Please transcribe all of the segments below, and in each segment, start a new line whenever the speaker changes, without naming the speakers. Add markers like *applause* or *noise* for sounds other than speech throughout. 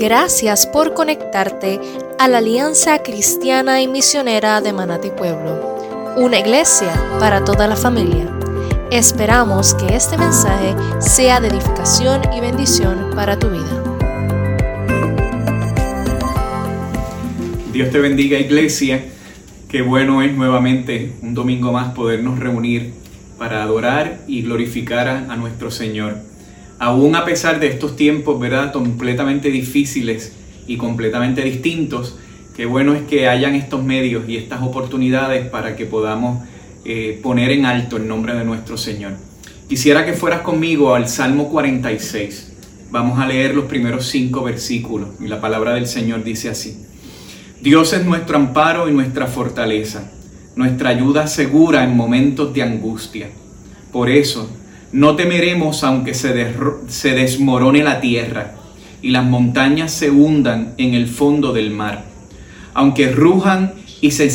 Gracias por conectarte a la Alianza Cristiana y Misionera de Manati Pueblo, una iglesia para toda la familia. Esperamos que este mensaje sea de edificación y bendición para tu vida.
Dios te bendiga iglesia. Qué bueno es nuevamente un domingo más podernos reunir para adorar y glorificar a, a nuestro Señor aún a pesar de estos tiempos, ¿verdad?, completamente difíciles y completamente distintos, qué bueno es que hayan estos medios y estas oportunidades para que podamos eh, poner en alto el nombre de nuestro Señor. Quisiera que fueras conmigo al Salmo 46. Vamos a leer los primeros cinco versículos y la palabra del Señor dice así. Dios es nuestro amparo y nuestra fortaleza, nuestra ayuda segura en momentos de angustia. Por eso, no temeremos aunque se, se desmorone la tierra y las montañas se hundan en el fondo del mar, aunque rujan y se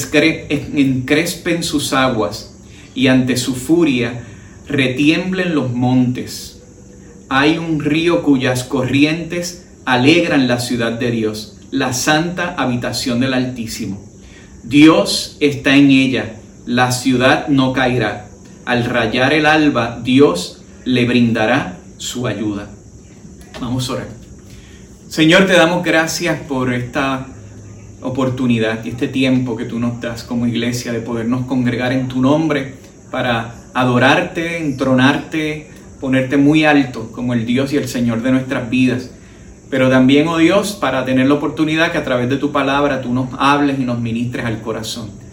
encrespen sus aguas y ante su furia retiemblen los montes. Hay un río cuyas corrientes alegran la ciudad de Dios, la santa habitación del Altísimo. Dios está en ella, la ciudad no caerá al rayar el alba, Dios le brindará su ayuda. Vamos a orar. Señor, te damos gracias por esta oportunidad y este tiempo que tú nos das como iglesia de podernos congregar en tu nombre para adorarte, entronarte, ponerte muy alto como el Dios y el Señor de nuestras vidas. Pero también, oh Dios, para tener la oportunidad que a través de tu palabra tú nos hables y nos ministres al corazón.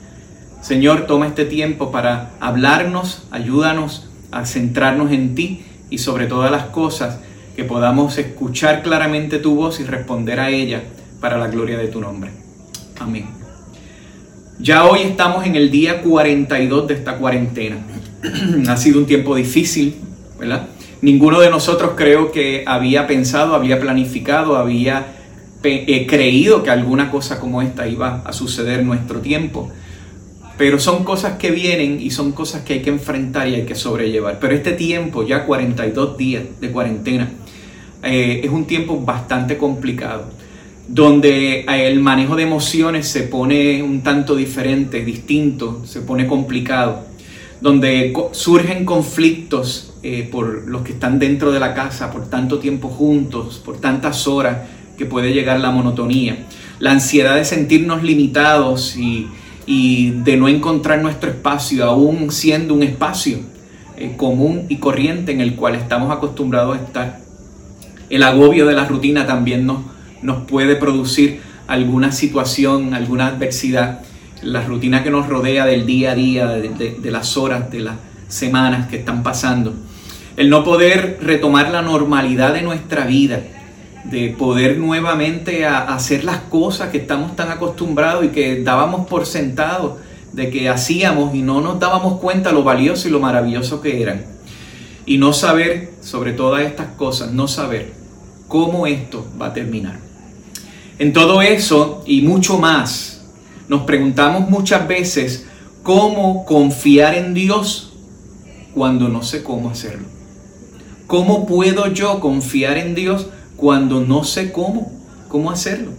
Señor, toma este tiempo para hablarnos, ayúdanos a centrarnos en ti y sobre todas las cosas que podamos escuchar claramente tu voz y responder a ella para la gloria de tu nombre. Amén. Ya hoy estamos en el día 42 de esta cuarentena. *clears throat* ha sido un tiempo difícil, ¿verdad? Ninguno de nosotros creo que había pensado, había planificado, había eh, creído que alguna cosa como esta iba a suceder en nuestro tiempo. Pero son cosas que vienen y son cosas que hay que enfrentar y hay que sobrellevar. Pero este tiempo, ya 42 días de cuarentena, eh, es un tiempo bastante complicado, donde eh, el manejo de emociones se pone un tanto diferente, distinto, se pone complicado, donde surgen conflictos eh, por los que están dentro de la casa por tanto tiempo juntos, por tantas horas que puede llegar la monotonía, la ansiedad de sentirnos limitados y y de no encontrar nuestro espacio, aún siendo un espacio eh, común y corriente en el cual estamos acostumbrados a estar. El agobio de la rutina también nos, nos puede producir alguna situación, alguna adversidad. La rutina que nos rodea del día a día, de las horas, de las semanas que están pasando. El no poder retomar la normalidad de nuestra vida, de poder nuevamente hacer las cosas que estamos tan acostumbrados y que dábamos por sentado de que hacíamos y no nos dábamos cuenta lo valioso y lo maravilloso que eran. Y no saber sobre todas estas cosas, no saber cómo esto va a terminar. En todo eso y mucho más, nos preguntamos muchas veces cómo confiar en Dios cuando no sé cómo hacerlo. ¿Cómo puedo yo confiar en Dios cuando no sé cómo, cómo hacerlo.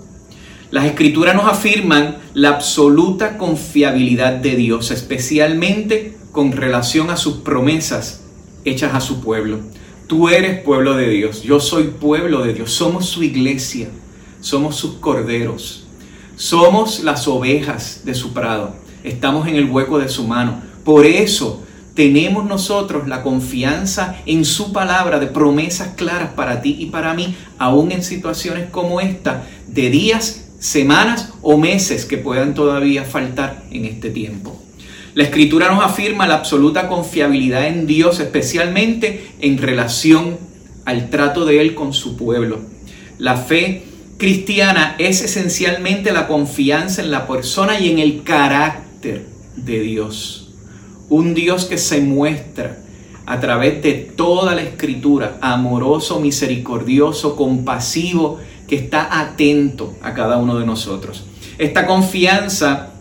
Las escrituras nos afirman la absoluta confiabilidad de Dios, especialmente con relación a sus promesas hechas a su pueblo. Tú eres pueblo de Dios, yo soy pueblo de Dios, somos su iglesia, somos sus corderos, somos las ovejas de su prado, estamos en el hueco de su mano. Por eso tenemos nosotros la confianza en su palabra de promesas claras para ti y para mí, aún en situaciones como esta, de días, semanas o meses que puedan todavía faltar en este tiempo. La escritura nos afirma la absoluta confiabilidad en Dios, especialmente en relación al trato de Él con su pueblo. La fe cristiana es esencialmente la confianza en la persona y en el carácter de Dios un Dios que se muestra a través de toda la escritura, amoroso, misericordioso, compasivo, que está atento a cada uno de nosotros. Esta confianza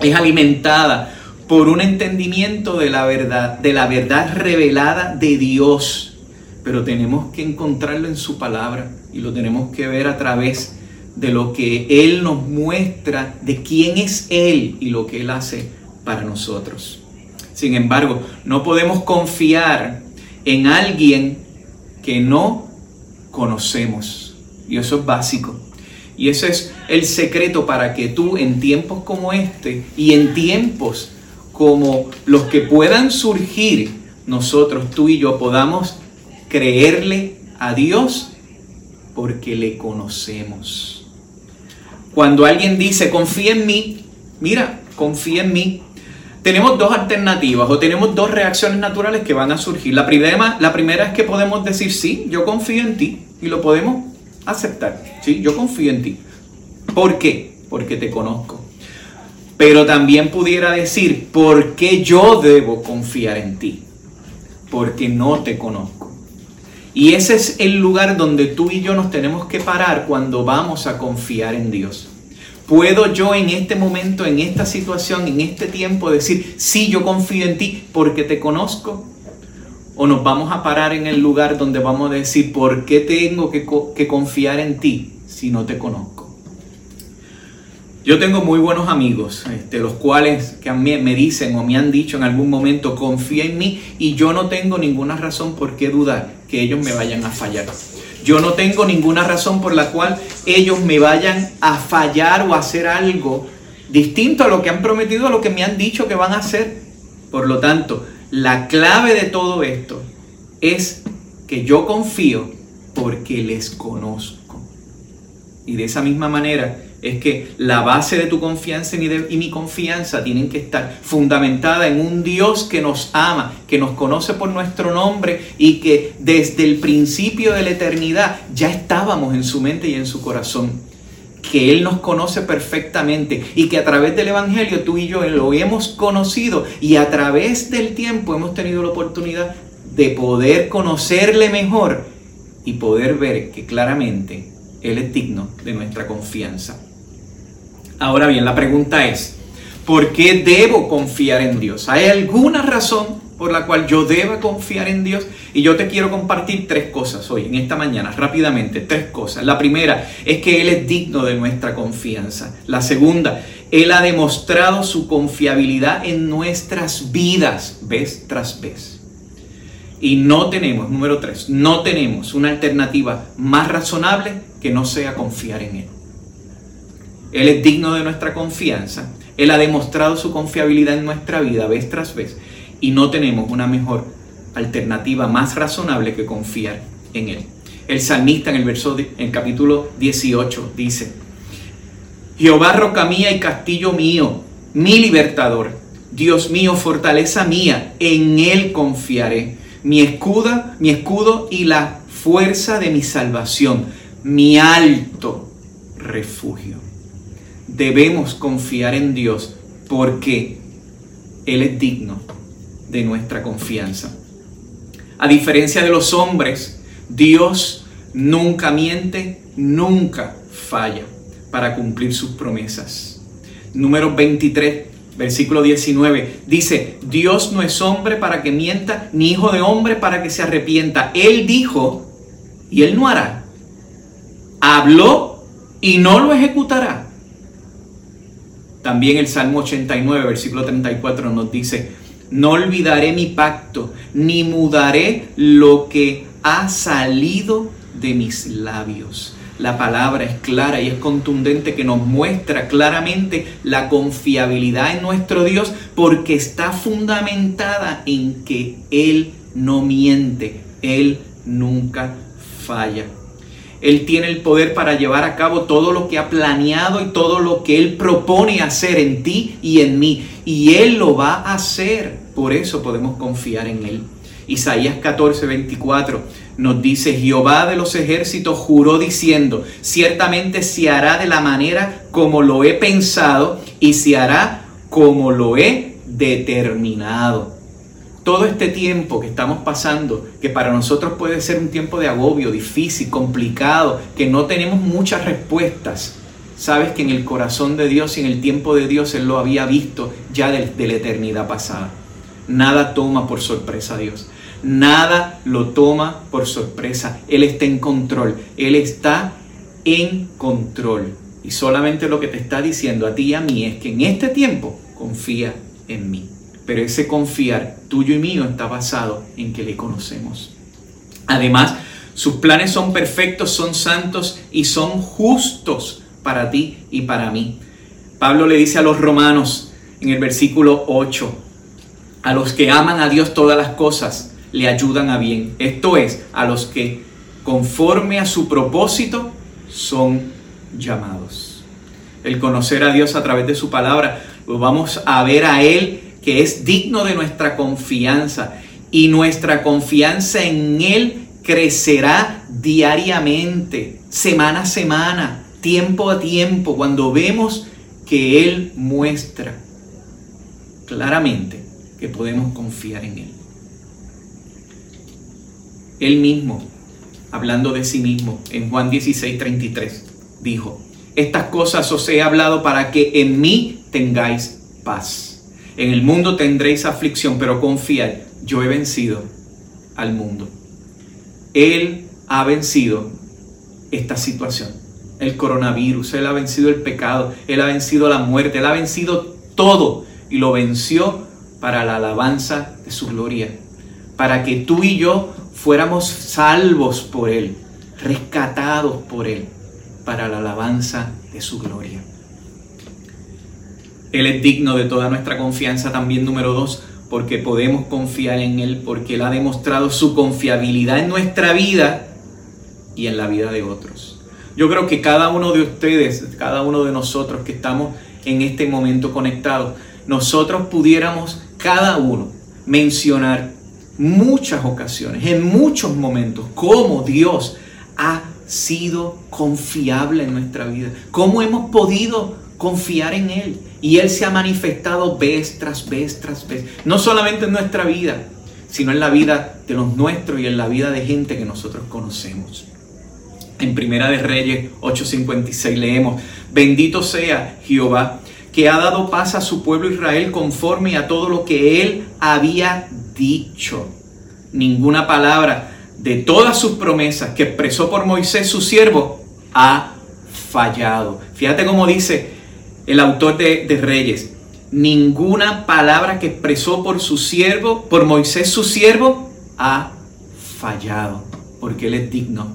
es alimentada por un entendimiento de la verdad, de la verdad revelada de Dios, pero tenemos que encontrarlo en su palabra y lo tenemos que ver a través de lo que Él nos muestra, de quién es Él y lo que Él hace para nosotros. Sin embargo, no podemos confiar en alguien que no conocemos. Y eso es básico. Y ese es el secreto para que tú en tiempos como este y en tiempos como los que puedan surgir, nosotros, tú y yo, podamos creerle a Dios porque le conocemos. Cuando alguien dice, confía en mí, mira, confía en mí, tenemos dos alternativas o tenemos dos reacciones naturales que van a surgir. La primera, es que podemos decir, sí, yo confío en ti y lo podemos aceptar. Sí, yo confío en ti. ¿Por qué? Porque te conozco. Pero también pudiera decir, ¿por qué yo debo confiar en ti? Porque no te conozco. Y ese es el lugar donde tú y yo nos tenemos que parar cuando vamos a confiar en Dios. ¿Puedo yo en este momento, en esta situación, en este tiempo decir, sí, yo confío en ti porque te conozco? ¿O nos vamos a parar en el lugar donde vamos a decir, ¿por qué tengo que, confiar en ti si no te conozco? Yo tengo muy buenos amigos, este, los cuales que mí me dicen o me han dicho en algún momento, confía en mí y yo no tengo ninguna razón por qué dudar que ellos me vayan a fallar. Yo no tengo ninguna razón por la cual ellos me vayan a fallar o a hacer algo distinto a lo que han prometido, a lo que me han dicho que van a hacer. Por lo tanto, la clave de todo esto es que yo confío porque les conozco. Y de esa misma manera, es que la base de tu confianza y, mi confianza tienen que estar fundamentada en un Dios que nos ama, que nos conoce por nuestro nombre y que desde el principio de la eternidad ya estábamos en su mente y en su corazón. Que Él nos conoce perfectamente y que a través del Evangelio tú y yo lo hemos conocido y a través del tiempo hemos tenido la oportunidad de poder conocerle mejor y poder ver que claramente Él es digno de nuestra confianza. Ahora bien, la pregunta es, ¿por qué debo confiar en Dios? ¿Hay alguna razón por la cual yo deba confiar en Dios? Y yo te quiero compartir tres cosas hoy, en esta mañana, rápidamente, tres cosas. La primera es que Él es digno de nuestra confianza. La segunda, Él ha demostrado su confiabilidad en nuestras vidas, vez tras vez. Y no tenemos, número tres, no tenemos una alternativa más razonable que no sea confiar en Él. Él es digno de nuestra confianza. Él ha demostrado su confiabilidad en nuestra vida vez tras vez. Y no tenemos una mejor alternativa más razonable que confiar en Él. El salmista en el verso, en capítulo 18 dice, Jehová roca mía y castillo mío, mi libertador, Dios mío, fortaleza mía, en Él confiaré, mi escudo, mi escudo y la fuerza de mi salvación, mi alto refugio debemos confiar en Dios porque Él es digno de nuestra confianza. A diferencia de los hombres, Dios nunca miente, nunca falla para cumplir sus promesas. Número 23, versículo 19, dice, Dios no es hombre para que mienta, ni hijo de hombre para que se arrepienta. Él dijo y él no hará. Habló y no lo ejecutará. También el Salmo 89, versículo 34 nos dice, no olvidaré mi pacto, ni mudaré lo que ha salido de mis labios. La palabra es clara y es contundente que nos muestra claramente la confiabilidad en nuestro Dios porque está fundamentada en que Él no miente, Él nunca falla. Él tiene el poder para llevar a cabo todo lo que ha planeado y todo lo que Él propone hacer en ti y en mí. Y Él lo va a hacer. Por eso podemos confiar en Él. Isaías 14, 24 nos dice, Jehová de los ejércitos juró diciendo, ciertamente se hará de la manera como lo he pensado y se hará como lo he determinado todo este tiempo que estamos pasando, que para nosotros puede ser un tiempo de agobio, difícil, complicado, que no tenemos muchas respuestas, sabes que en el corazón de Dios y en el tiempo de Dios Él lo había visto ya de, la eternidad pasada. Nada toma por sorpresa a Dios. Nada lo toma por sorpresa. Él está en control. Él está en control. Y solamente lo que te está diciendo a ti y a mí es que en este tiempo confía en mí. Pero ese confiar tuyo y mío está basado en que le conocemos. Además, sus planes son perfectos, son santos y son justos para ti y para mí. Pablo le dice a los romanos en el versículo 8, a los que aman a Dios todas las cosas le ayudan a bien. Esto es, a los que conforme a su propósito son llamados. El conocer a Dios a través de su palabra, lo vamos a ver a Él que es digno de nuestra confianza y nuestra confianza en Él crecerá diariamente, semana a semana, tiempo a tiempo, cuando vemos que Él muestra claramente que podemos confiar en Él. Él mismo, hablando de sí mismo, en Juan 16, 33, dijo, estas cosas os he hablado para que en mí tengáis paz. En el mundo tendréis aflicción, pero confiad, yo he vencido al mundo. Él ha vencido esta situación, el coronavirus, Él ha vencido el pecado, Él ha vencido la muerte, Él ha vencido todo y lo venció para la alabanza de su gloria, para que tú y yo fuéramos salvos por Él, rescatados por Él, para la alabanza de su gloria. Él es digno de toda nuestra confianza también número dos, porque podemos confiar en Él, porque Él ha demostrado su confiabilidad en nuestra vida y en la vida de otros. Yo creo que cada uno de ustedes, cada uno de nosotros que estamos en este momento conectados, nosotros pudiéramos cada uno mencionar muchas ocasiones, en muchos momentos, cómo Dios ha sido confiable en nuestra vida, cómo hemos podido confiar en Él. Y Él se ha manifestado vez tras vez tras vez. No solamente en nuestra vida, sino en la vida de los nuestros y en la vida de gente que nosotros conocemos. En Primera de Reyes 8:56 leemos, bendito sea Jehová, que ha dado paz a su pueblo Israel conforme a todo lo que él había dicho. Ninguna palabra de todas sus promesas que expresó por Moisés su siervo ha fallado. Fíjate cómo dice el autor de, Reyes, ninguna palabra que expresó por su siervo, por Moisés su siervo, ha fallado, porque Él es digno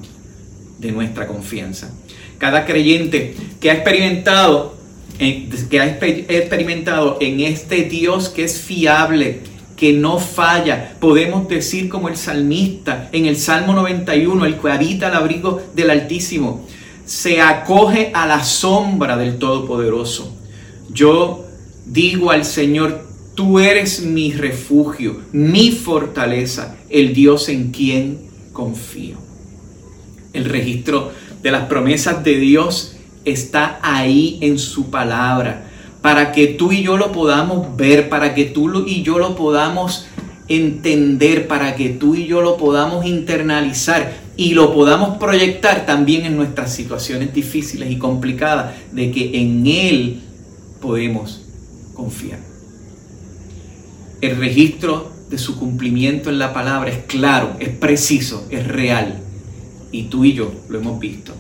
de nuestra confianza. Cada creyente que ha experimentado, que ha experimentado en este Dios que es fiable, que no falla, podemos decir como el salmista en el Salmo 91, el que habita al abrigo del Altísimo, se acoge a la sombra del Todopoderoso. Yo digo al Señor, tú eres mi refugio, mi fortaleza, el Dios en quien confío. El registro de las promesas de Dios está ahí en su palabra, para que tú y yo lo podamos ver, para que tú y yo lo podamos entender, para que tú y yo lo podamos internalizar y lo podamos proyectar también en nuestras situaciones difíciles y complicadas, de que en Él podemos confiar. El registro de su cumplimiento en la palabra es claro, es preciso, es real. Y tú y yo lo hemos visto.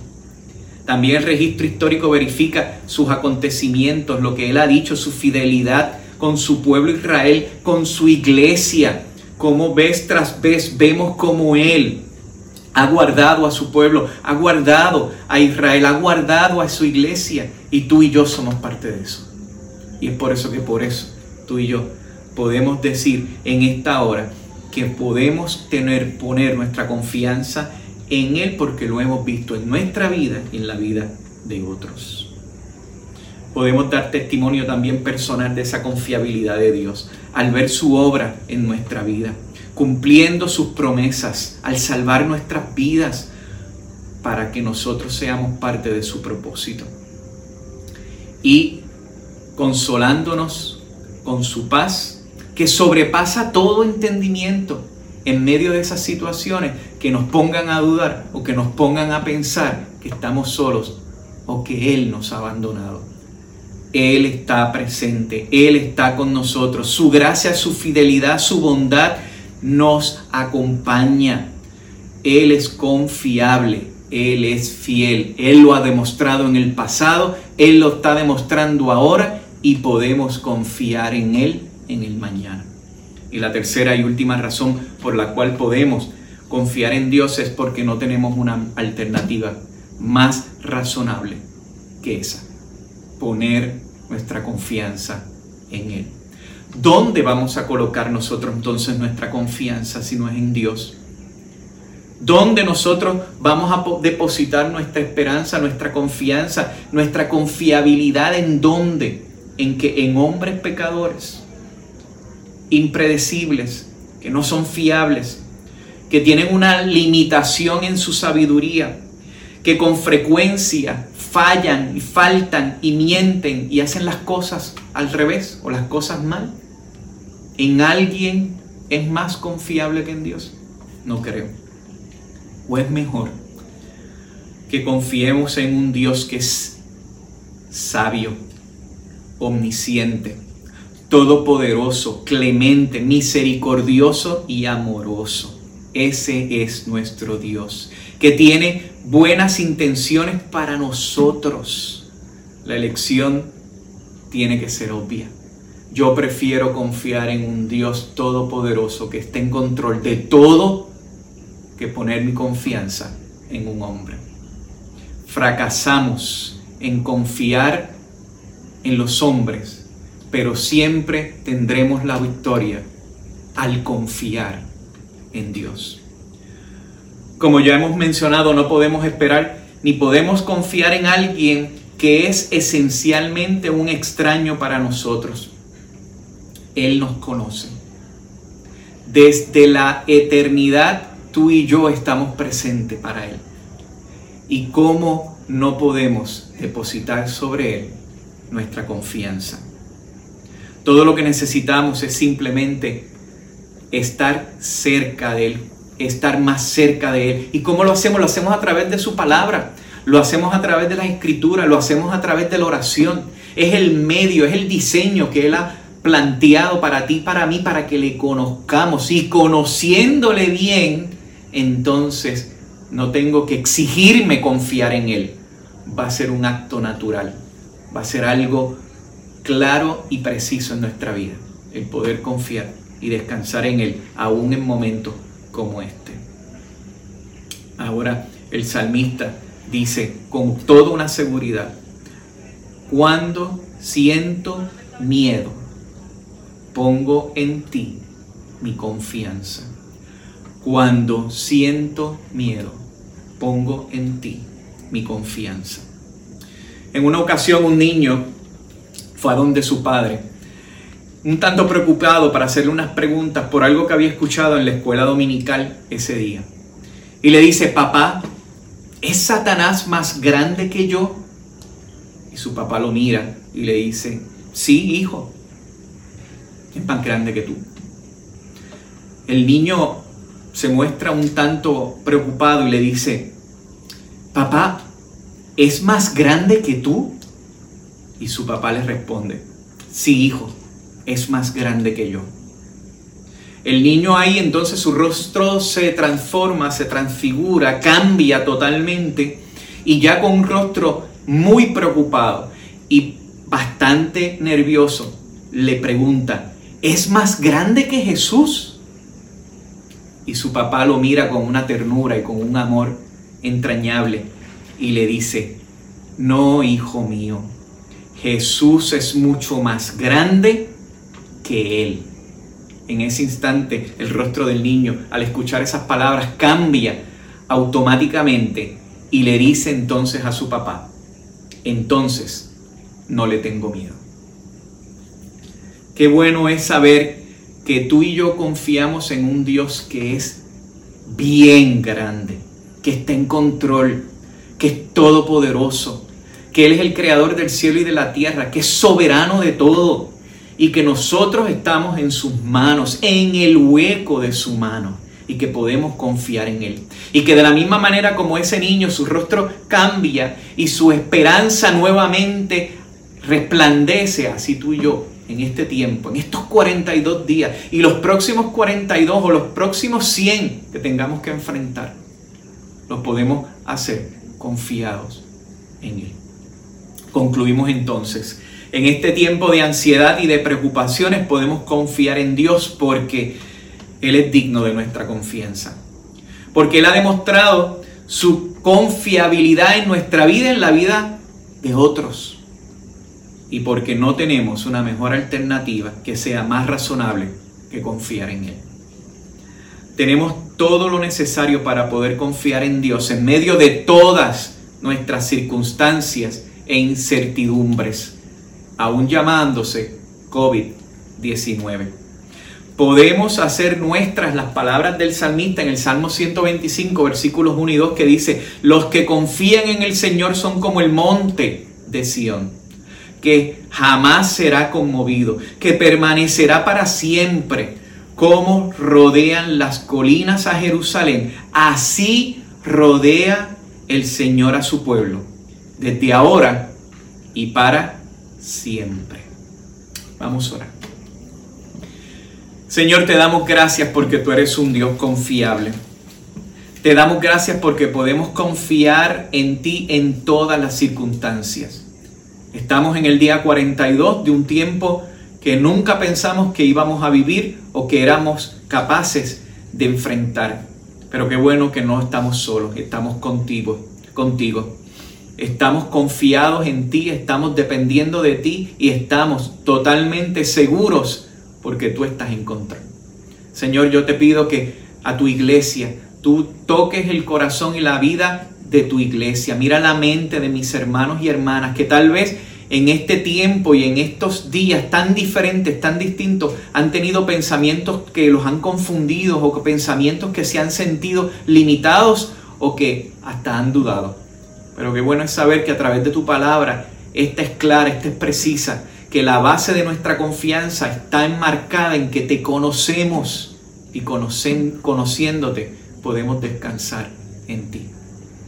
También el registro histórico verifica sus acontecimientos, lo que Él ha dicho, su fidelidad con su pueblo Israel, con su iglesia. Como vez tras vez vemos como Él ha guardado a su pueblo, ha guardado a Israel, ha guardado a su iglesia y tú y yo somos parte de eso. Y es por eso que por eso tú y yo podemos decir en esta hora que podemos tener, poner nuestra confianza en Él porque lo hemos visto en nuestra vida y en la vida de otros. Podemos dar testimonio también personal de esa confiabilidad de Dios al ver su obra en nuestra vida cumpliendo sus promesas, al salvar nuestras vidas, para que nosotros seamos parte de su propósito. Y consolándonos con su paz, que sobrepasa todo entendimiento en medio de esas situaciones que nos pongan a dudar o que nos pongan a pensar que estamos solos o que Él nos ha abandonado. Él está presente, Él está con nosotros. Su gracia, su fidelidad, su bondad nos acompaña. Él es confiable, Él es fiel, Él lo ha demostrado en el pasado, Él lo está demostrando ahora y podemos confiar en Él en el mañana. Y la tercera y última razón por la cual podemos confiar en Dios es porque no tenemos una alternativa más razonable que esa. Poner nuestra confianza en Él. ¿Dónde vamos a colocar nosotros entonces nuestra confianza si no es en Dios? ¿Dónde nosotros vamos a depositar nuestra esperanza, nuestra confianza, nuestra confiabilidad en dónde? En que en hombres pecadores, impredecibles, que no son fiables, que tienen una limitación en su sabiduría, que con frecuencia fallan y faltan y mienten y hacen las cosas al revés o las cosas mal. ¿En alguien es más confiable que en Dios? No creo. ¿O es mejor que confiemos en un Dios que es sabio, omnisciente, todopoderoso, clemente, misericordioso y amoroso? Ese es nuestro Dios, que tiene buenas intenciones para nosotros. La elección tiene que ser obvia. Yo prefiero confiar en un Dios todopoderoso que esté en control de todo que poner mi confianza en un hombre. Fracasamos en confiar en los hombres, pero siempre tendremos la victoria al confiar en Dios. Como ya hemos mencionado, no podemos esperar ni podemos confiar en alguien que es esencialmente un extraño para nosotros. Él nos conoce. Desde la eternidad tú y yo estamos presentes para Él. ¿Y cómo no podemos depositar sobre Él nuestra confianza? Todo lo que necesitamos es simplemente estar cerca de Él, estar más cerca de Él. ¿Y cómo lo hacemos? Lo hacemos a través de su palabra, lo hacemos a través de la escritura, lo hacemos a través de la oración. Es el medio, es el diseño que Él ha planteado para ti, para mí, para que le conozcamos. Y conociéndole bien, entonces no tengo que exigirme confiar en Él. Va a ser un acto natural, va a ser algo claro y preciso en nuestra vida, el poder confiar y descansar en Él, aún en momentos como este. Ahora el salmista dice con toda una seguridad, cuando siento miedo, pongo en ti mi confianza. Cuando siento miedo, pongo en ti mi confianza. En una ocasión un niño fue a donde su padre un tanto preocupado para hacerle unas preguntas por algo que había escuchado en la escuela dominical ese día. Y le dice, papá, ¿es Satanás más grande que yo? Y su papá lo mira y le dice, sí, hijo, es más grande que tú. El niño se muestra un tanto preocupado y le dice, papá, ¿es más grande que tú? Y su papá le responde, sí, hijo es más grande que yo. El niño ahí entonces su rostro se transforma, se transfigura, cambia totalmente y ya con un rostro muy preocupado y bastante nervioso le pregunta, ¿es más grande que Jesús? Y su papá lo mira con una ternura y con un amor entrañable y le dice, no, hijo mío, Jesús es mucho más grande que Él. En ese instante el rostro del niño, al escuchar esas palabras, cambia automáticamente y le dice entonces a su papá, entonces no le tengo miedo. Qué bueno es saber que tú y yo confiamos en un Dios que es bien grande, que está en control, que es todopoderoso, que Él es el creador del cielo y de la tierra, que es soberano de todo, y que nosotros estamos en sus manos, en el hueco de su mano y que podemos confiar en Él. Y que de la misma manera como ese niño su rostro cambia y su esperanza nuevamente resplandece, así tú y yo en este tiempo, en estos 42 días y los próximos 42 o los próximos 100 que tengamos que enfrentar, los podemos hacer confiados en Él. Concluimos entonces, en este tiempo de ansiedad y de preocupaciones podemos confiar en Dios porque Él es digno de nuestra confianza. Porque Él ha demostrado su confiabilidad en nuestra vida, en la vida de otros y porque no tenemos una mejor alternativa que sea más razonable que confiar en Él. Tenemos todo lo necesario para poder confiar en Dios en medio de todas nuestras circunstancias e incertidumbres, aún llamándose COVID-19. Podemos hacer nuestras las palabras del salmista en el Salmo 125, versículos 1 y 2, que dice, los que confían en el Señor son como el monte de Sión que jamás será conmovido, que permanecerá para siempre, como rodean las colinas a Jerusalén. Así rodea el Señor a su pueblo, desde ahora y para siempre. Vamos a orar. Señor, te damos gracias porque tú eres un Dios confiable. Te damos gracias porque podemos confiar en ti en todas las circunstancias. Estamos en el día 42 de un tiempo que nunca pensamos que íbamos a vivir o que éramos capaces de enfrentar. Pero qué bueno que no estamos solos, estamos contigo, contigo. Estamos confiados en ti, estamos dependiendo de ti y estamos totalmente seguros porque tú estás en contra. Señor, yo te pido que a tu iglesia tú toques el corazón y la vida de tu iglesia. Mira la mente de mis hermanos y hermanas que tal vez en este tiempo y en estos días tan diferentes, tan distintos, han tenido pensamientos que los han confundido o pensamientos que se han sentido limitados o que hasta han dudado. Pero qué bueno es saber que a través de tu palabra, esta es clara, esta es precisa, que la base de nuestra confianza está enmarcada en que te conocemos y conocen, conociéndote podemos descansar en ti.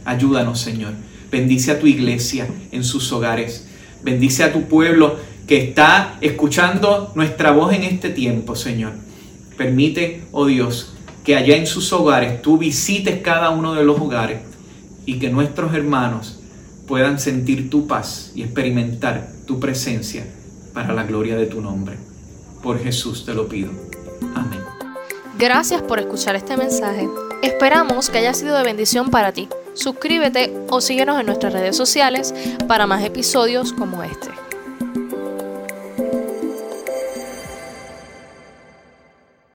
Ayúdanos, Señor. Bendice a tu iglesia en sus hogares. Bendice a tu pueblo que está escuchando nuestra voz en este tiempo, Señor. Permite, oh Dios, que allá en sus hogares tú visites cada uno de los hogares y que nuestros hermanos puedan sentir tu paz y experimentar tu presencia para la gloria de tu nombre. Por Jesús te lo pido. Amén.
Gracias por escuchar este mensaje. Esperamos que haya sido de bendición para ti suscríbete o síguenos en nuestras redes sociales para más episodios como este.